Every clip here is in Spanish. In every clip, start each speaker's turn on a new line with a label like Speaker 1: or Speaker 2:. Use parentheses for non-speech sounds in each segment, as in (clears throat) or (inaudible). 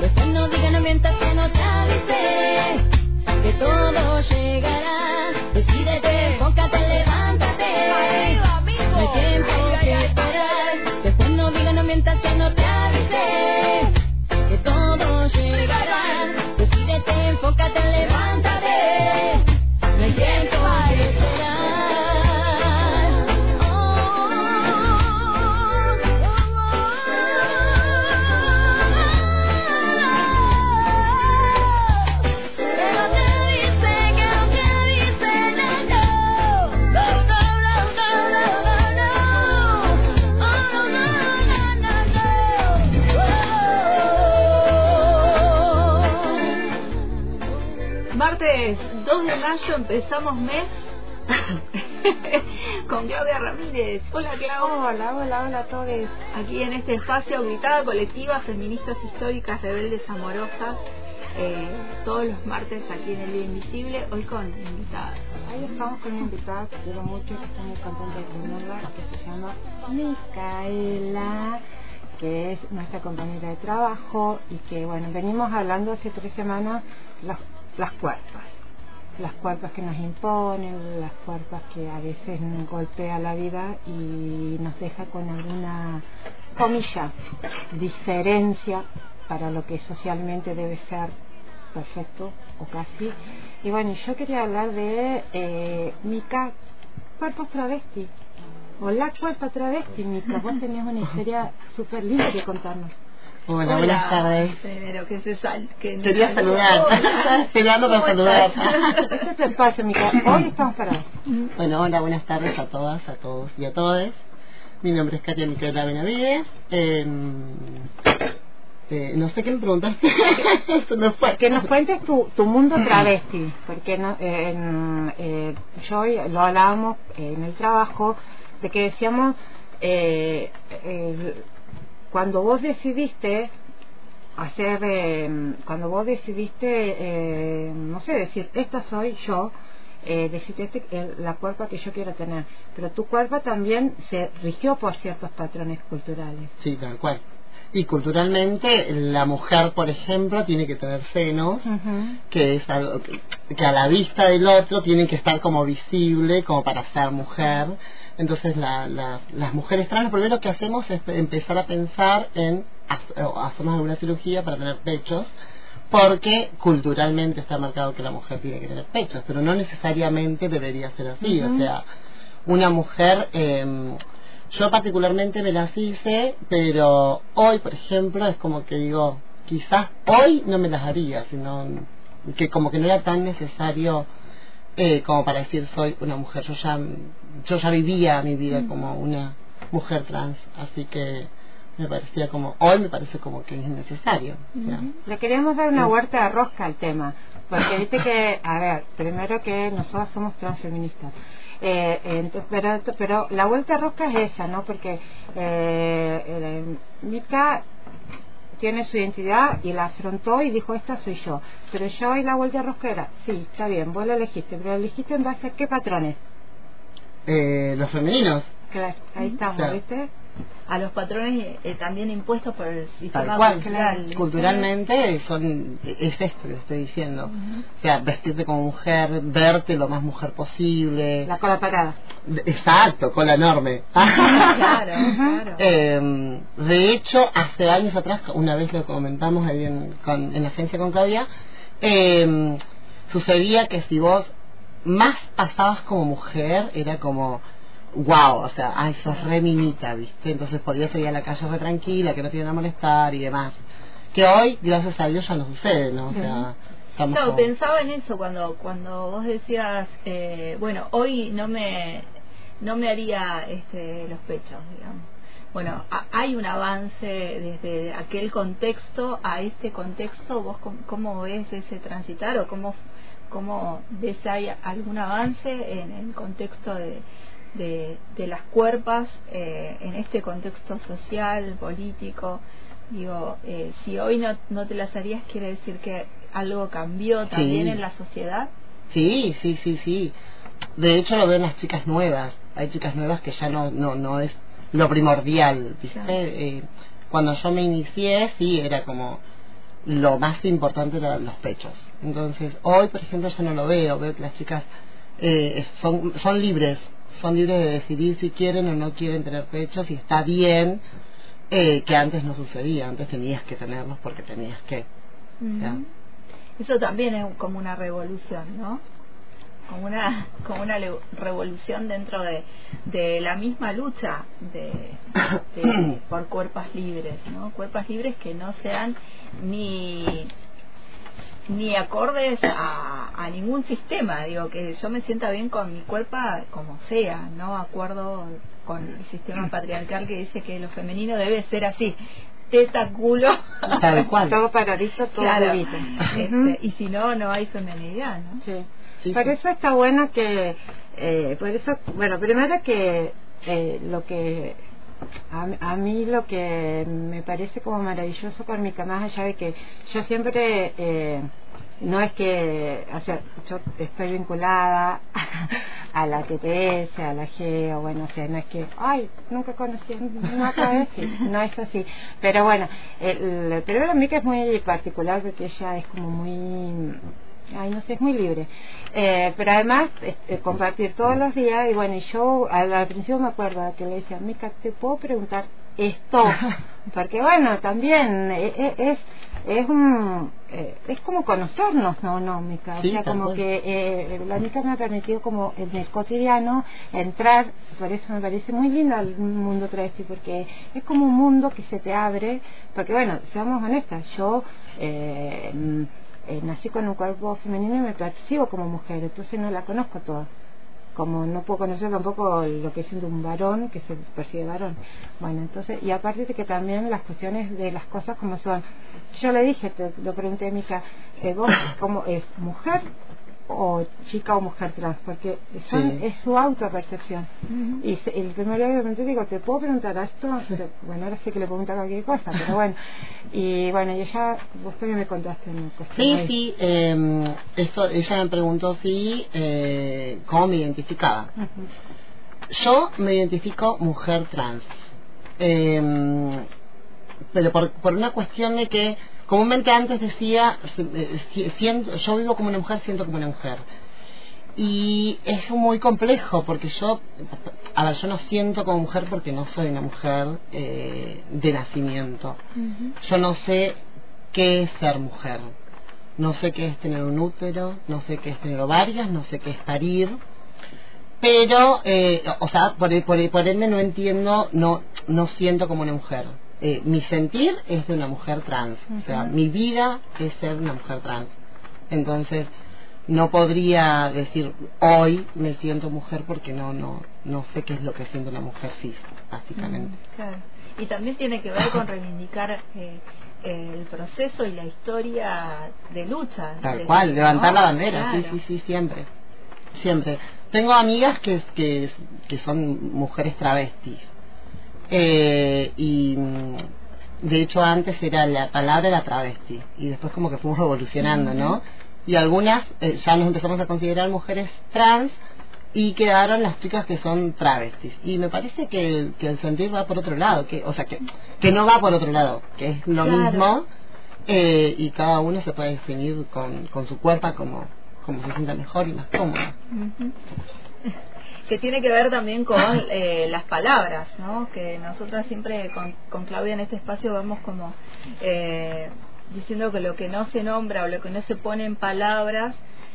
Speaker 1: Después no digas no mientas que no te avisé, que todo llegará.
Speaker 2: Martes 2 de mayo empezamos mes (laughs) con Claudia Ramírez. Hola Claudia.
Speaker 3: Hola, hola, hola a todos.
Speaker 2: Aquí en este espacio Gritada Colectiva, Feministas Históricas, Rebeldes Amorosas. eh, todos los martes aquí en El Día Invisible, hoy con invitadas.
Speaker 3: Ahí estamos con una invitada que quiero mucho, que está muy contenta de tenerla, que se llama Micaela, que es nuestra compañera de trabajo y que, bueno, venimos hablando hace tres semanas las, las cuerpas. Las cuerpas que nos imponen, las cuerpas que a veces nos golpea la vida y nos deja con alguna comilla, diferencia para lo que socialmente debe ser perfecto o casi. Y bueno, yo quería hablar de eh, Mica, cuerpos travesti, o la cuerpa travesti, Mica. Vos tenías una historia (laughs) súper linda que contarnos.
Speaker 4: Hola, buenas tardes.
Speaker 2: Primero que se sal, que me
Speaker 4: Quería saludar.
Speaker 2: Hola. (laughs)
Speaker 4: Esperando para
Speaker 2: ¿Cómo
Speaker 4: saludar. (laughs)
Speaker 3: Este es el espacio, Mica. (clears throat) Hoy estamos parados.
Speaker 4: Bueno, hola, buenas tardes a todas, a todos y a todes. Mi nombre es Katia Micaela Benavides. Eh, eh, no sé qué me preguntaste. (laughs) Fue.
Speaker 3: Que nos cuentes tu, tu mundo travesti, porque no, eh, en, eh, yo lo hablábamos en el trabajo, de que decíamos, eh, eh, cuando vos decidiste hacer, eh, cuando vos decidiste, eh, no sé, decir, esta soy yo, eh, decidiste la cuerpa que yo quiero tener, pero tu cuerpo también se rigió por ciertos patrones culturales.
Speaker 4: Sí, tal cual. Y culturalmente, la mujer, por ejemplo, tiene que tener senos, que es algo que, que a la vista del otro tienen que estar como visible, como para ser mujer. Entonces, la, la- las mujeres trans, lo primero que hacemos es empezar a pensar en hacernos alguna cirugía para tener pechos, porque culturalmente está marcado que la mujer tiene que tener pechos, pero no necesariamente debería ser así. O sea, una mujer. em, yo particularmente me las hice, pero hoy, por ejemplo, es como que digo, quizás hoy no me las haría, sino que como que no era tan necesario eh, como para decir soy una mujer. Yo ya, yo ya vivía mi vida como una mujer trans, así que me parecía como, hoy me parece como que es necesario. sea,
Speaker 3: Le queríamos dar una huerta de rosca al tema, porque viste que, a ver, primero que nosotros somos transfeministas, eh, ent- pero, pero la vuelta de rosca es esa, ¿no? Porque eh, eh, Mica tiene su identidad y la afrontó y dijo, esta soy yo. Pero yo y la vuelta de rosca era, sí, está bien, vos la elegiste, pero la elegiste en base a qué patrones.
Speaker 4: eh, los femeninos,
Speaker 3: Claro, ahí estamos,
Speaker 4: Claro.
Speaker 3: ¿viste?
Speaker 2: A los patrones eh, también impuestos por el sistema
Speaker 4: Tal cual,
Speaker 2: cultural.
Speaker 4: culturalmente son es esto que estoy diciendo o sea vestirte como mujer verte lo más mujer posible
Speaker 3: La cola parada.
Speaker 4: exacto cola enorme (laughs)
Speaker 2: Claro, claro.
Speaker 4: Eh, de hecho hace años atrás una vez lo comentamos ahí en, con- en la agencia con Claudia eh, sucedía que si vos más pasabas como mujer era como wow, o sea, ay, sos re minita, ¿viste? Entonces podías salir a la calle re tranquila, que no te iban a molestar y demás. Que hoy, gracias a Dios, ya no sucede, ¿no? O sea, estamos
Speaker 2: No, pensaba en eso cuando cuando vos decías, eh, bueno, hoy no me no me haría este, los pechos, digamos. Bueno, ha- hay un avance desde aquel contexto a este contexto. ¿Vos cómo ves ese transitar o cómo, cómo ves hay algún avance en el contexto de, de, de las cuerpas eh, en este contexto social, político? Digo, eh, si hoy no, no te las harías, quiere decir que algo cambió también
Speaker 4: Sí.
Speaker 2: en la sociedad.
Speaker 4: Sí, sí, sí, sí. De hecho lo ven las chicas nuevas. Hay chicas nuevas que ya no, no, no es lo primordial, ¿viste?
Speaker 2: Claro.
Speaker 4: Eh, cuando yo me inicié sí era como lo más importante eran los pechos entonces hoy por ejemplo ya no lo veo veo que las chicas eh, son son libres son libres de decidir si quieren o no quieren tener pechos y está bien eh, que antes no sucedía antes tenías que tenerlos porque tenías que
Speaker 2: Ujú. Eso también es como una revolución, ¿no? Como una, como una revolución dentro de, de la misma lucha de, de- (coughs) por cuerpos libres, ¿no? Cuerpos libres que no sean ni ni acordes a, a ningún sistema, digo, que yo me sienta bien con mi cuerpo como sea, no acuerdo con el sistema patriarcal que dice que lo femenino debe ser así, teta, culo,
Speaker 4: tal (laughs) cual
Speaker 3: Todo paradito, todo
Speaker 2: Claro. Este, y si no, no hay feminidad, ¿no?
Speaker 3: Sí.
Speaker 4: Sí,
Speaker 3: Por
Speaker 4: sí.
Speaker 3: eso está bueno que, eh, por eso, bueno, primero que eh, lo que a, a mí lo que me parece como maravilloso con Mica, más allá de que yo siempre, eh, no es que, o sea, yo estoy vinculada (laughs) a la TTS, a la G, o bueno, o sea, no es que, ay, nunca conocí a una travesti, no es así. Pero bueno, el, el primero Mica es muy particular porque ella es como muy ay no sé es muy libre. Eh, pero además este, compartir todos los días y bueno yo al, al principio me acuerdo que le decía Mica te puedo preguntar esto (laughs) porque bueno también eh, eh, es es un eh, es como conocernos no no Mica o
Speaker 4: Sí,
Speaker 3: sea
Speaker 4: tal
Speaker 3: como que eh, la Mica me ha permitido como en el cotidiano entrar por eso me parece muy lindo el mundo travesti porque es como un mundo que se te abre porque bueno seamos honestas yo eh, eh, nací con un cuerpo femenino y me percibo como mujer, entonces no la conozco toda. Como no puedo conocer tampoco lo que es siendo un varón que se percibe varón. Bueno, entonces, y aparte de que también las cuestiones de las cosas como son. Yo le dije, te lo pregunté a Mica, eh, ¿vos cómo es mujer o chica o mujer trans? Porque son,
Speaker 4: Sí.
Speaker 3: es su autopercepción. Y se- el primer día pregunté, digo, ¿te puedo preguntar esto? Bueno, ahora sé que le pregunta cualquier cosa, pero bueno. (laughs) Y bueno, y ella, vos también me contaste una cuestión.
Speaker 4: Sí,
Speaker 3: ahí.
Speaker 4: sí, eh, esto, ella me preguntó si, eh, cómo me identificaba. Yo me identifico mujer trans. Eh, pero por, por una cuestión de que, comúnmente antes decía, eh, siento, yo vivo como una mujer, siento como una mujer. Y es muy complejo porque yo, a ver, yo no siento como mujer porque no soy una mujer eh, de nacimiento. Yo no sé qué es ser mujer. No sé qué es tener un útero, no sé qué es tener ovarios, no sé qué es parir. Pero, eh, o sea, por, por, por ende no entiendo, no, no siento como una mujer. Eh, mi sentir es de una mujer trans. O sea, mi vida es ser una mujer trans. Entonces, no podría decir hoy me siento mujer porque no, no, no sé qué es lo que siente una mujer cis, básicamente.
Speaker 2: Claro. Y también tiene que ver con reivindicar eh, el proceso y la historia de lucha.
Speaker 4: Tal
Speaker 2: de-
Speaker 4: cual, levantar
Speaker 2: ¿no?
Speaker 4: la bandera, sí, sí, sí, siempre. Siempre. Tengo amigas que, que, que son mujeres travestis. Eh, y de hecho antes era la palabra era travesti y después como que fuimos evolucionando, ¿no? Y algunas eh, ya nos empezamos a considerar mujeres trans y quedaron las chicas que son travestis. Y me parece que el, que el sentir va por otro lado, que o sea, que, que no va por otro lado, que es lo
Speaker 2: Claro.
Speaker 4: mismo eh, y cada uno se puede definir con, con su cuerpo como, como se sienta mejor y más cómodo.
Speaker 2: Ujú. Que tiene que ver también con eh, las palabras, ¿no? Que nosotras siempre con, Claudia en este espacio vamos como eh, diciendo que lo que no se nombra o lo que no se pone en palabras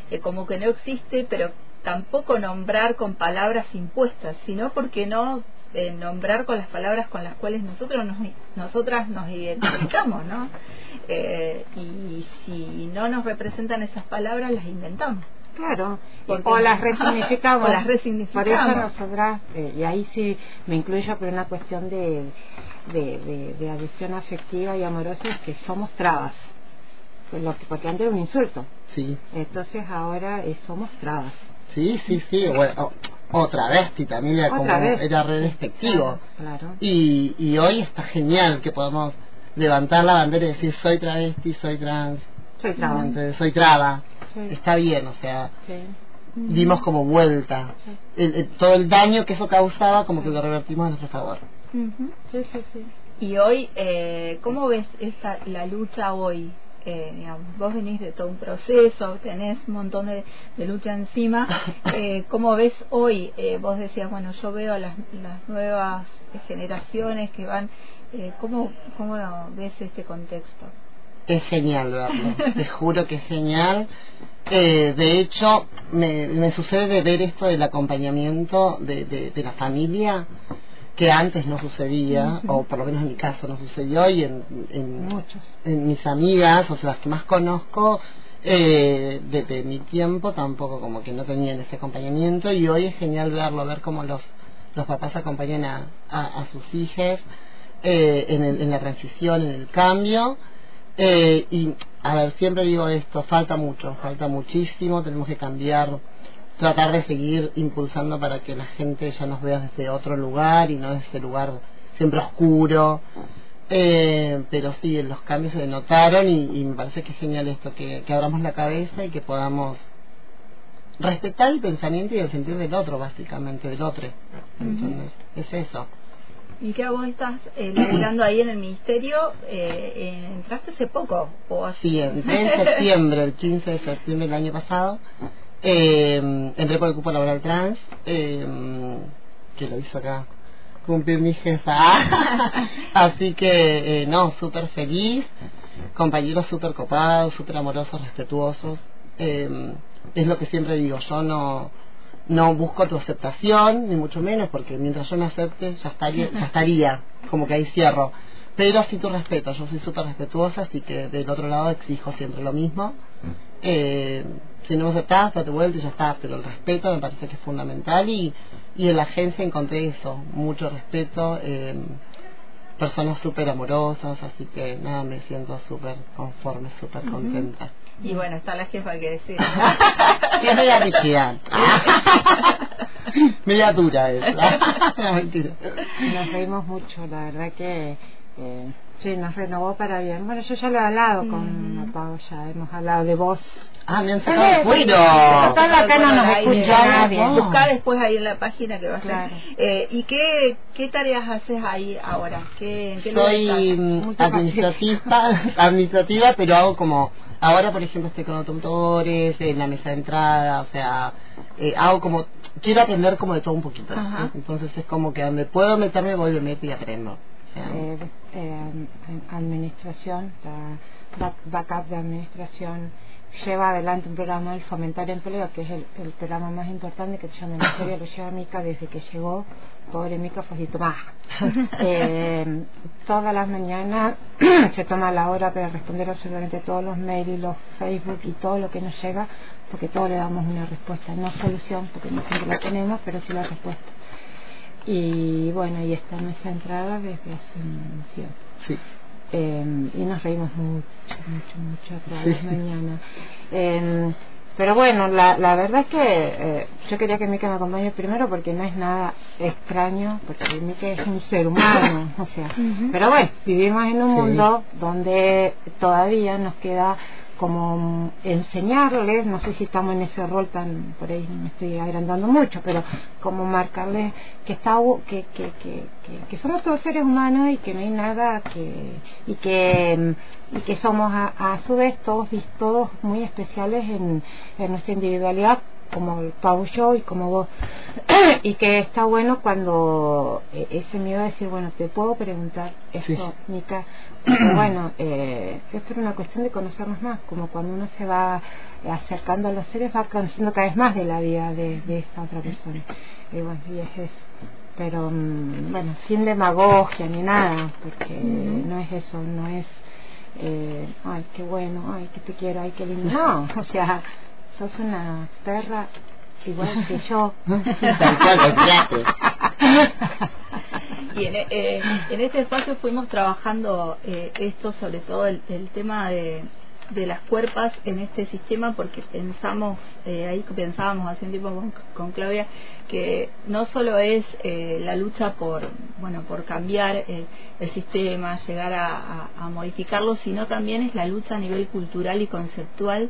Speaker 2: eh, como que no existe, pero tampoco nombrar con palabras impuestas, sino porque no eh, nombrar con las palabras con las cuales nosotros nos, nosotras nos identificamos, ¿no? Eh, y si no nos representan esas palabras, las inventamos.
Speaker 3: Claro,
Speaker 2: Porque-
Speaker 3: o las resignificamos. (laughs)
Speaker 2: O las resignificamos.
Speaker 3: Por eso nosotras, eh, y ahí sí me incluyo por una cuestión de, de, de, de adhesión afectiva y amorosa, es que somos trabas. Lo que- Porque antes era un insulto.
Speaker 4: Sí,
Speaker 3: Entonces ahora eh, somos trabas.
Speaker 4: sí, sí, sí. Bueno, o- otra vez, también como,
Speaker 3: vez.
Speaker 4: era re despectivo.
Speaker 3: Claro. claro.
Speaker 4: Y, y hoy está genial que podamos levantar la bandera y decir soy travesti, soy trans,
Speaker 3: Soy traba.
Speaker 4: entonces, soy traba.
Speaker 3: Sí.
Speaker 4: Está bien, o sea,
Speaker 3: Sí.
Speaker 4: dimos como vuelta. El- el- todo el daño que eso causaba como que lo revertimos a nuestro favor.
Speaker 2: Ujú.
Speaker 3: Sí, sí, sí.
Speaker 2: Y hoy, eh, ¿cómo ves esta, la lucha hoy? Eh, digamos, vos venís de todo un proceso, tenés un montón de, de lucha encima. (laughs) Eh, ¿Cómo ves hoy? Eh, vos decías, bueno, yo veo las, las nuevas generaciones que van. Eh, ¿cómo, ¿Cómo ves este contexto?
Speaker 4: Es genial verlo, te juro que es genial. Eh, de hecho, me, me sucede ver esto del acompañamiento de, de, de la familia que antes no sucedía, o por lo menos en mi caso no sucedió, y en, en,
Speaker 3: Muchos.
Speaker 4: en mis amigas, o sea, las que más conozco, eh, desde mi tiempo tampoco como que no tenían ese acompañamiento, y hoy es genial verlo, ver cómo los, los papás acompañan a, a, a sus hijas eh, en, el- en la transición, en el cambio, eh, y a ver, siempre digo esto, falta mucho, falta muchísimo, tenemos que cambiar, tratar de seguir impulsando para que la gente ya nos vea desde otro lugar y no desde ese lugar siempre oscuro. Eh, pero sí, los cambios se notaron y, y me parece que es genial esto, que, que abramos la cabeza y que podamos respetar el pensamiento y el sentir del otro, básicamente, del otro. Entonces, es eso.
Speaker 2: Y que vos estás eh, ahí en el ministerio, eh, eh, entraste hace poco, o así.
Speaker 4: Sí, entré en septiembre, el 15 de septiembre del año pasado. Eh, entré por el cupo laboral trans, que lo hizo acá cumplir mi jefa. (laughs) Así que, eh, no, súper feliz. Compañeros súper copados, súper amorosos, respetuosos. Eh, es lo que siempre digo, yo no no busco tu aceptación, ni mucho menos, porque mientras yo me acepte ya estaría, ya (laughs) estaría como que ahí cierro. Pero sí tu respeto, yo soy súper respetuosa, así que del otro lado exijo siempre lo mismo. Eh, si no me aceptás, date vuelta y ya está, pero el respeto me parece que es fundamental y, y en la agencia encontré eso, mucho respeto, eh, personas súper amorosas, así que nada, me siento súper conforme, súper contenta.
Speaker 2: Y bueno, está la jefa que decir.
Speaker 4: ¿Qué me da felicidad? (laughs) Media dura es. Mentira.
Speaker 3: Nos reímos mucho, la verdad que eh, sí, nos renovó para bien. Bueno, yo ya lo he hablado con. Pau, ya hemos hablado de vos.
Speaker 4: Ah, me han sacado el cuero.
Speaker 3: Total, acá no nos
Speaker 2: Ahí,
Speaker 3: escucha
Speaker 2: ahí,
Speaker 3: nadie.
Speaker 2: Buscá después ahí en la página que va a.
Speaker 3: Claro.
Speaker 2: Eh, ¿Y qué, qué tareas haces ahí ahora? ¿Qué, qué
Speaker 4: Soy mm, administrativa, (laughs) administrativa, pero hago como, ahora por ejemplo estoy con autotores, en la mesa de entrada, o sea, eh, hago como, quiero aprender como de todo un poquito.
Speaker 2: Ajá.
Speaker 4: Entonces es como que donde puedo meterme, voy, me meto y aprendo.
Speaker 3: Eh, eh, administración, la back- backup de administración, lleva adelante un programa del Fomentar Empleo, que es el, el programa más importante que el Ministerio lo lleva Mica desde que llegó. Pobre Mica fue así, toma. (laughs) Eh, todas las mañanas (clears throat) se toma la hora para responder absolutamente todos los mails y los Facebook y todo lo que nos llega, porque todo le damos una respuesta, no solución, porque no siempre la tenemos, pero sí la respuesta. Y bueno, y está nuestra entrada desde hace un tiempo.
Speaker 4: sí.
Speaker 3: Eh, y nos reímos mucho, mucho, mucho todas
Speaker 4: Sí.
Speaker 3: las mañanas. Eh, pero bueno, la, la verdad es que eh, yo quería que Mika me acompañe primero porque no es nada extraño, porque Mika es un ser humano, o sea. Pero bueno, vivimos en un
Speaker 4: Sí.
Speaker 3: mundo donde todavía nos queda como enseñarles, no sé si estamos en ese rol tan, por ahí me estoy agrandando mucho, pero como marcarles que está que, somos todos seres humanos y que no hay nada que y que y que somos a, su vez todos todos muy especiales en, en nuestra individualidad como el Pau y yo y como vos. (clears throat) Y que está bueno cuando eh, ese miedo a decir bueno te puedo preguntar esto
Speaker 4: Sí.
Speaker 3: Mica (clears throat) bueno eh, es por una cuestión de conocernos más como cuando uno se va acercando a los seres va conociendo cada vez más de la vida de, de esta otra persona. Y bueno y es eso. Pero mm, bueno sin demagogia ni nada porque no es eso no es eh, ay qué bueno ay que te quiero ay qué lindo no (laughs) o sea sos una perra igual que (laughs) yo
Speaker 4: Tal cual, olvídate.
Speaker 2: Y en, eh, en este espacio fuimos trabajando eh, esto, sobre todo el, el tema de, de las cuerpas en este sistema, porque pensamos, eh, ahí pensábamos hace un tiempo con, con Claudia, que no solo es eh, la lucha por, bueno, por cambiar eh, el sistema, llegar a, a- a modificarlo, sino también es la lucha a nivel cultural y conceptual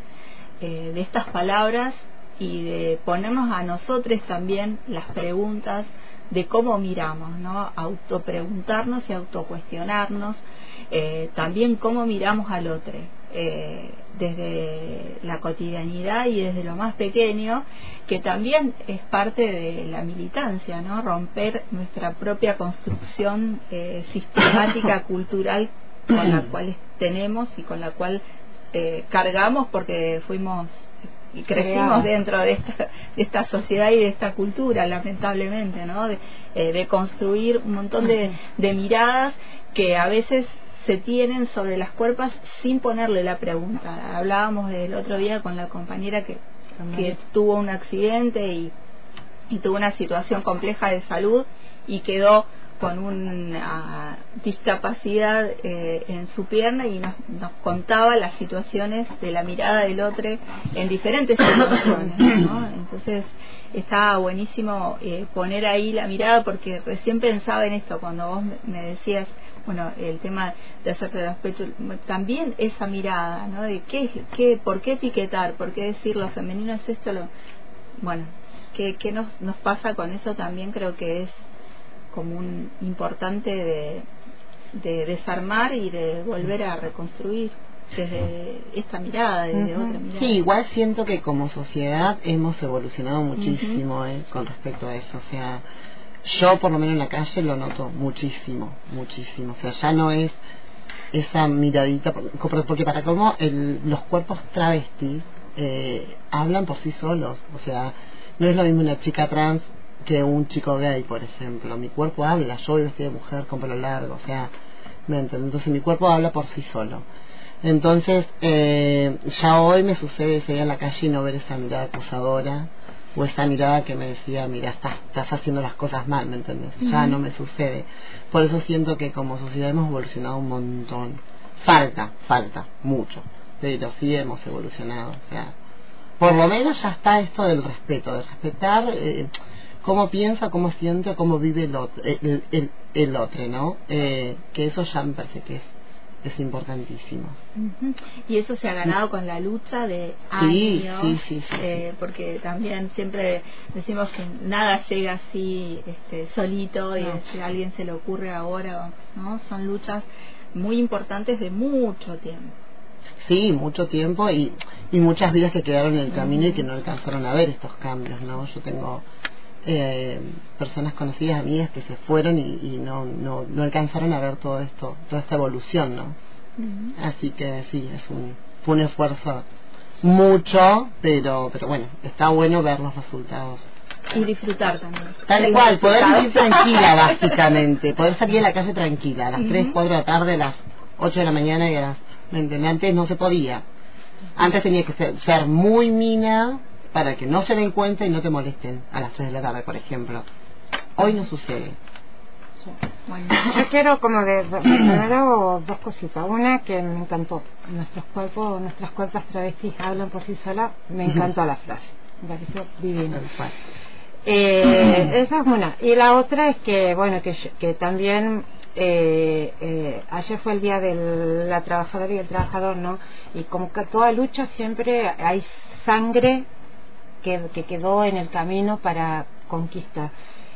Speaker 2: eh, de estas palabras y de ponernos a nosotros también las preguntas de cómo miramos, ¿no? Autopreguntarnos y autocuestionarnos, eh, también cómo miramos al otro, eh, desde la cotidianidad y desde lo más pequeño, que también es parte de la militancia, ¿no? Romper nuestra propia construcción eh, (coughs) sistemática, cultural, con la cual tenemos y con la cual cargamos porque fuimos y crecimos dentro de esta, de esta sociedad y de esta cultura, lamentablemente, ¿no? De, de construir un montón de, de miradas que a veces se tienen sobre las cuerpas sin ponerle la pregunta. Hablábamos del otro día con la compañera que, que tuvo un accidente y, y tuvo una situación compleja de salud y quedó con una discapacidad eh, en su pierna y nos, nos, contaba las situaciones de la mirada del otro en diferentes situaciones. ¿no? Entonces estaba buenísimo eh, poner ahí la mirada porque recién pensaba en esto cuando vos me decías, bueno, el tema de hacerse los pechos, también esa mirada, ¿no? De qué, qué, por qué etiquetar, por qué decir lo femenino es esto, lo, bueno, ¿qué, qué nos, nos pasa con eso también creo que es como un importante de, de desarmar y de volver a reconstruir desde esta mirada, desde otra mirada.
Speaker 4: Sí, igual siento que como sociedad hemos evolucionado muchísimo eh, con respecto a eso. O sea, yo por lo menos en la calle lo noto muchísimo, muchísimo. O sea, ya no es esa miradita, porque para cómo los cuerpos travestis eh, hablan por sí solos. O sea, no es lo mismo una chica trans que un chico gay, por ejemplo. Mi cuerpo habla, yo voy vestida de mujer con pelo largo, o sea, ¿me Entonces mi cuerpo habla por sí solo. Entonces, eh, ya hoy me sucede salir a la calle y no ver esa mirada acusadora o esa mirada que me decía, mira, estás, estás haciendo las cosas mal, ¿me entiendes? Ya no me sucede. Por eso siento que como sociedad hemos evolucionado un montón. Falta, falta, mucho. Pero sí hemos evolucionado. O sea, por lo menos ya está esto del respeto, de respetar eh, cómo piensa, cómo siente, cómo vive el otro, el, el, el otro ¿no? Eh, que eso ya me parece que es es importantísimo.
Speaker 2: Y eso se ha ganado con la lucha de años, sí, sí, sí, eh, porque también siempre decimos que nada llega así este, solito y si a alguien se le ocurre ahora, ¿no? Son luchas muy importantes de mucho tiempo.
Speaker 4: Sí, mucho tiempo y, y muchas vidas que quedaron en el camino y que no alcanzaron a ver estos cambios, ¿no? Yo tengo eh, personas conocidas, amigas que se fueron y, no, no, no, alcanzaron a ver todo esto, toda esta evolución, ¿no? Así que sí, es un, fue un esfuerzo mucho, pero, pero bueno, está bueno ver los resultados.
Speaker 2: Y disfrutar también.
Speaker 4: Tal cual, poder vivir tranquila, (laughs) básicamente. Poder salir a la calle tranquila, a las 3, 4 de la tarde, a las 8 de la mañana y a las... Antes no se podía. Antes tenía que ser, ser muy mina, para que no se den cuenta y no te molesten a las 3 de la tarde, por ejemplo. Hoy no sucede.
Speaker 3: Bueno, yo quiero como de, primero dos cositas. Una que me encantó. Nuestros cuerpos, nuestras cuerpos travestis hablan por sí solas. Me encantó la frase. Me pareció divino. Eh, esa es una. Y la otra es que, bueno, que, que también eh, eh, ayer fue el día de la trabajadora y el trabajador, ¿no? Y como que toda lucha siempre hay sangre que, quedó en el camino para conquista.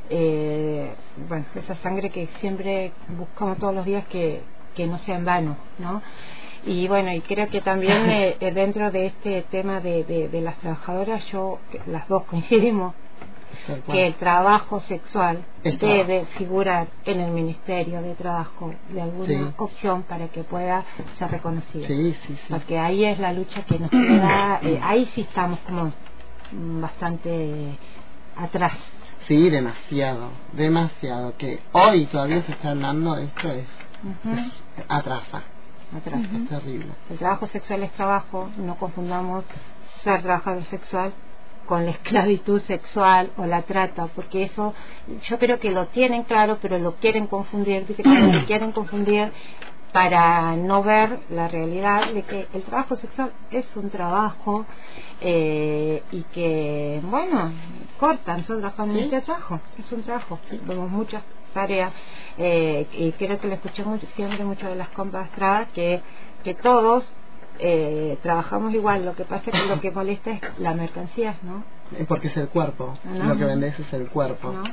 Speaker 3: Eh, bueno, esa sangre que siempre buscamos todos los días que, que no sea en vano, ¿no? Y bueno, y creo que también (laughs) eh, eh, dentro de este tema de, de, las trabajadoras, yo, las dos coincidimos, que el trabajo sexual debe figurar en el Ministerio de Trabajo de alguna opción para que pueda ser reconocido. Porque ahí es la lucha que nos queda, ahí sí estamos como bastante atrás.
Speaker 4: Sí, demasiado, demasiado. Que hoy todavía se está hablando esto, es, atrasa.
Speaker 3: Atrasa. Es terrible. El trabajo sexual es trabajo, no confundamos ser trabajador sexual con la esclavitud sexual o la trata, porque eso yo creo que lo tienen claro, pero lo quieren confundir, dice que lo quieren confundir para no ver la realidad de que el trabajo sexual es un trabajo eh, y que, bueno, cortan, son trabajando de trabajo, es un trabajo, vemos muchas tareas eh, y creo que lo escuché mucho, siempre mucho de las compras que, que todos eh, trabajamos igual, lo que pasa es que lo que molesta es la mercancía, ¿no?
Speaker 4: porque es el cuerpo,
Speaker 3: No.
Speaker 4: lo que vendes es el cuerpo.
Speaker 3: ¿no?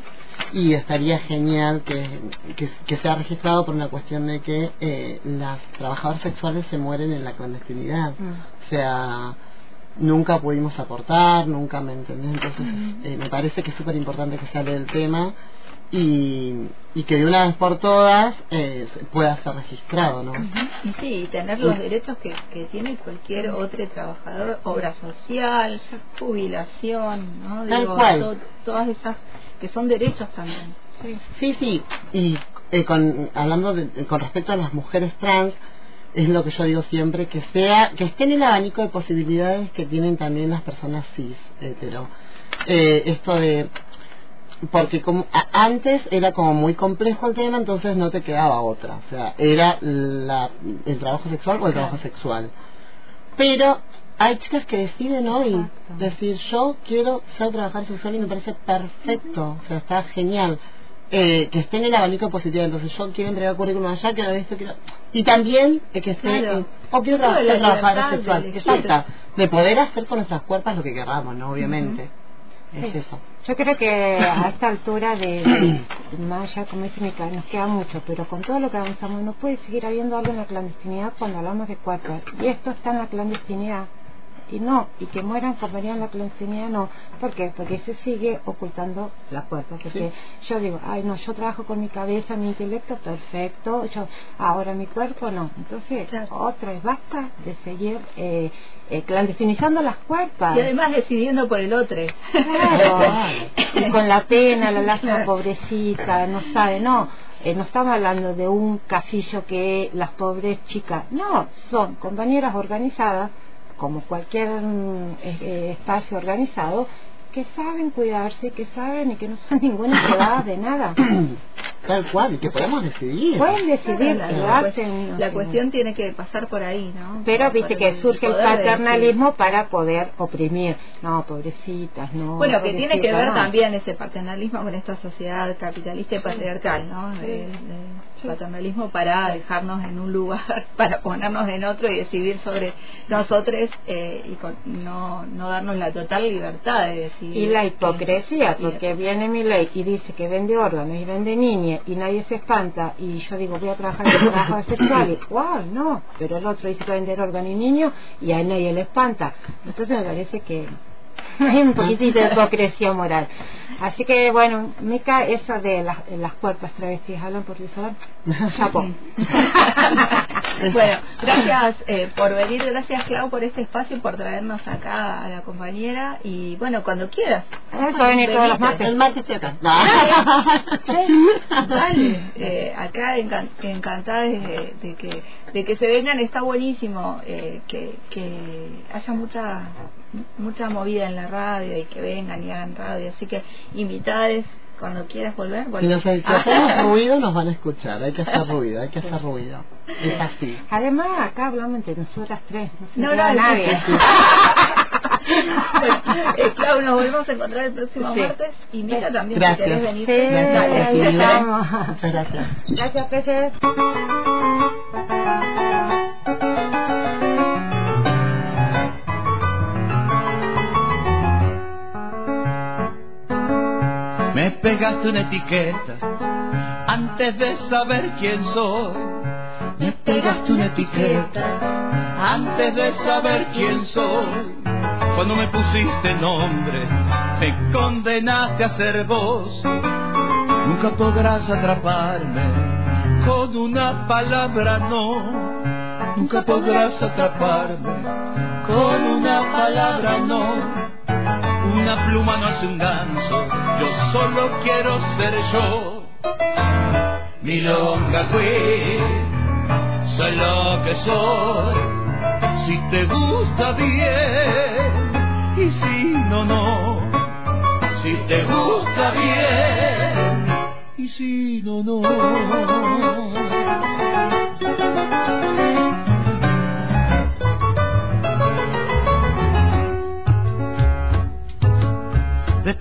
Speaker 4: Y estaría genial que, que, que sea registrado por una cuestión de que eh, las trabajadoras sexuales se mueren en la clandestinidad.
Speaker 3: Mm.
Speaker 4: O sea, nunca pudimos aportar, nunca me entendés. Entonces, eh, me parece que es súper importante que sale el tema y, y que de una vez por todas eh, pueda ser registrado, ¿no?
Speaker 2: Sí, y tener los derechos que, que tiene cualquier otro trabajador, obra social, jubilación, ¿no?
Speaker 4: Tal cual.
Speaker 2: to- todas esas que son derechos también.
Speaker 3: Sí.
Speaker 4: Sí, sí, y eh, con, hablando de, con respecto a las mujeres trans, es lo que yo digo siempre, que sea, que esté en el abanico de posibilidades que tienen también las personas cis, hetero. Eh, esto de, porque como antes era como muy complejo el tema, entonces no te quedaba otra, o sea, era la, el trabajo sexual o el trabajo sexual. Pero hay chicas que deciden hoy
Speaker 3: Exacto.
Speaker 4: decir yo quiero ser trabajador sexual y me parece perfecto, o sea, está genial. Eh, que esté en el abanico positivo, entonces yo quiero entregar currículum allá, quiero esto, quiero... Y también eh, que esté,
Speaker 2: Claro.
Speaker 4: o quiero
Speaker 2: Claro,
Speaker 4: trabajar, sexual,
Speaker 2: de
Speaker 4: que falta, de poder hacer con nuestras cuerpos lo que queramos, ¿no? Obviamente. Es
Speaker 3: Sí.
Speaker 4: eso.
Speaker 3: Yo creo que a esta altura de, de más como dice Mica, nos queda mucho, pero con todo lo que avanzamos no puede seguir habiendo algo en la clandestinidad cuando hablamos de cuerpos. Y esto está en la clandestinidad. Y no, y que mueran como harían la clandestinidad, no. ¿Por qué? Porque se sigue ocultando la cuerpo. Porque yo digo, ay, no, yo trabajo con mi cabeza, mi intelecto, perfecto. yo Ahora mi cuerpo, no. Entonces,
Speaker 2: Claro.
Speaker 3: otra vez, basta de seguir eh, eh, clandestinizando las cuerpas.
Speaker 2: Y además decidiendo por el otro.
Speaker 3: Claro, (laughs) y con la pena, la lástima, pobrecita, no sabe, no. eh, no estamos hablando de un casillo que las pobres chicas, no, son compañeras organizadas, como cualquier mm, eh, espacio organizado, que saben cuidarse, que saben y que no son (laughs) ninguna privada de nada. (coughs)
Speaker 4: Tal cual, y que podemos decidir.
Speaker 3: Pueden decidir
Speaker 2: la,
Speaker 3: quedarse
Speaker 2: la-
Speaker 3: en-
Speaker 2: la
Speaker 3: no
Speaker 2: cuestión tiene que pasar por ahí, ¿no?
Speaker 3: Pero viste que surge el
Speaker 2: de
Speaker 3: paternalismo para poder oprimir. No, pobrecitas, no.
Speaker 2: Bueno, que tiene que ver
Speaker 3: no.
Speaker 2: también ese paternalismo con esta sociedad capitalista y patriarcal, ¿no? De- de paternalismo para dejarnos en un lugar, (laughs) para ponernos en otro y decidir sobre nosotros eh, y con- no, no darnos la total libertad de decidir.
Speaker 3: Y la hipocresía, porque viene mi ley y dice que vende órganos y vende niñas y nadie se espanta y yo digo voy a trabajar en trabajo sexual y (coughs) wow, no, pero el otro dice que vender órganos y niños y a nadie le espanta. Entonces me parece que (laughs) hay un poquitito de hipocresía moral. Así que bueno, Mica, eso de las, las cuerpos travestis hablan por sí solas, (laughs) chapo. (laughs)
Speaker 2: bueno, gracias eh, por venir, gracias Clau por este espacio y por traernos acá a la compañera y bueno, cuando quieras.
Speaker 3: Ah, va a venir todos los
Speaker 2: Venite.
Speaker 3: martes.
Speaker 4: El martes estoy acá. No.
Speaker 2: Dale, eh, acá encan- encantada de, de que de que se vengan está buenísimo eh, que, que haya mucha mucha movida en la radio y que vengan y hagan radio así que invitadas cuando quieras volver
Speaker 4: Si nos hacemos ruido, nos van a escuchar. Hay que hacer (laughs) ruido, hay que hacer ruido. Es así.
Speaker 3: Además, acá hablamos entre nosotras tres, no se
Speaker 2: No,
Speaker 3: nadie. (laughs)
Speaker 2: Eh, Clau, nos volvemos a encontrar el próximo
Speaker 3: Sí.
Speaker 2: martes y Mica también
Speaker 4: Gracias.
Speaker 2: si querés venir
Speaker 3: Sí,
Speaker 4: Gracias, gracias.
Speaker 3: Gracias.
Speaker 5: Pegaste una etiqueta antes de saber quién soy. Me pegaste una etiqueta antes de saber quién soy. Cuando me pusiste nombre, me condenaste a ser vos. Nunca podrás atraparme con una palabra no. Nunca podrás atraparme con una palabra no. Una pluma no hace un ganso, yo solo quiero ser yo. Milonga queen, soy lo que soy. Si te gusta bien, y si no, no. Si te gusta bien, y si no, no.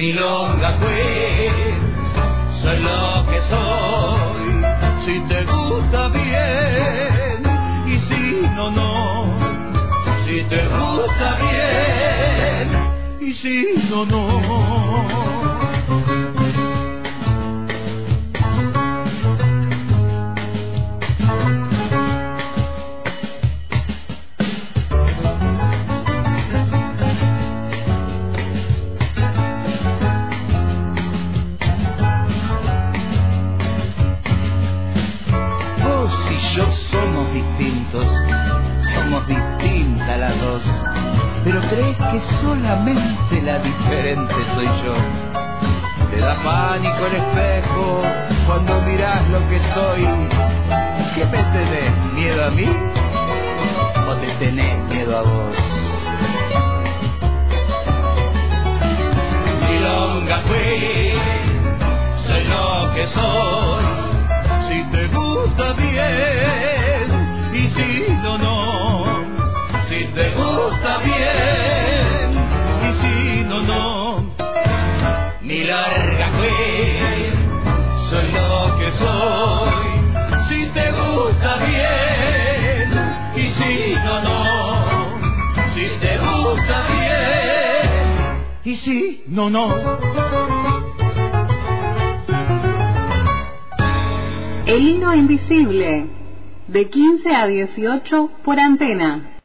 Speaker 5: Milonga fue, soy lo que soy. Si te gusta bien y si no, no. Si te gusta bien y si no, no. Soy. ¿Qué me tenés? ¿Miedo a mí? ¿O te tenés miedo a vos? Milonga fui, soy lo que soy. Si te gusta bien y si no, no. Si te gusta bien no, no.
Speaker 6: El hilo invisible, de 15 a 18 por antena.